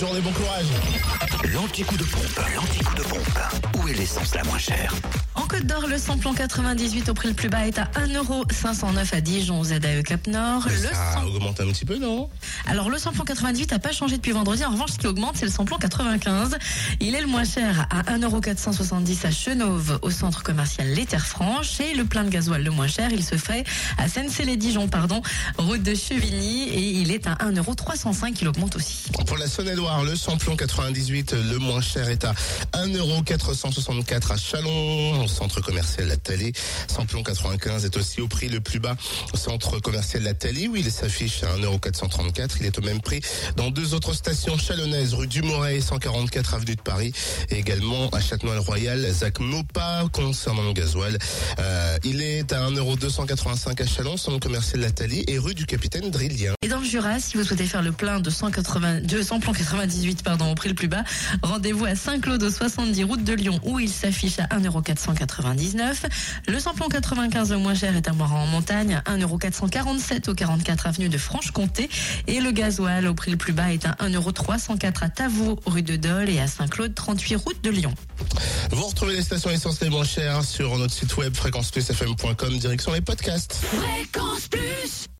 journée, bon courage. L'anti-coup de pompe, l'anti-coup de pompe. Où est l'essence la moins chère? Côte d'Or, le samplon 98 au prix le plus bas est à 1,509€ à Dijon, ZAE Cap Nord. Le Ça augmente un petit peu, non? Alors le samplon 98 n'a pas changé depuis vendredi. En revanche, ce qui augmente, c'est le samplon 95. Il est le moins cher à 1,470€ à Chenauve, au centre commercial Les Terres Franches. Et le plein de gasoil le moins cher, il se fait à Seine-Célé-Dijon, pardon, route de Chevigny. Et il est à 1,305€. Il augmente aussi. Pour la Saône-et-Loire, le samplon 98, le moins cher est à 1,464€ à Chalon, centre commercial La Tallée. Samplon 95 est aussi au prix le plus bas au centre commercial La Tallée, où il s'affiche à 1,434€. Il est au même prix dans deux autres stations chalonnaises, rue du Moret, 144 avenue de Paris, et également à Châtenois-le-Royal, Zach Mopa, concernant le gasoil. Euh, il est à 1,285€ à Chalon, centre commercial La Tallée, et rue du Capitaine Drillien. Et dans le Jura, si vous souhaitez faire le plein de 180, de samplon 98, pardon, au prix le plus bas, rendez-vous à Saint-Claude au 70 route de Lyon où il s'affiche à 1,499€. Le samplon 95 le moins cher est à Morin en montagne, 1,447€ au 44 avenue de Franche-Comté. Et le gasoil au prix le plus bas est à 1,304€ à Tavaux, rue de Dole et à Saint-Claude, 38 route de Lyon. Vous retrouvez les stations essence les moins chères sur notre site web fréquenceplusfm.com, direction les podcasts. Fréquence Plus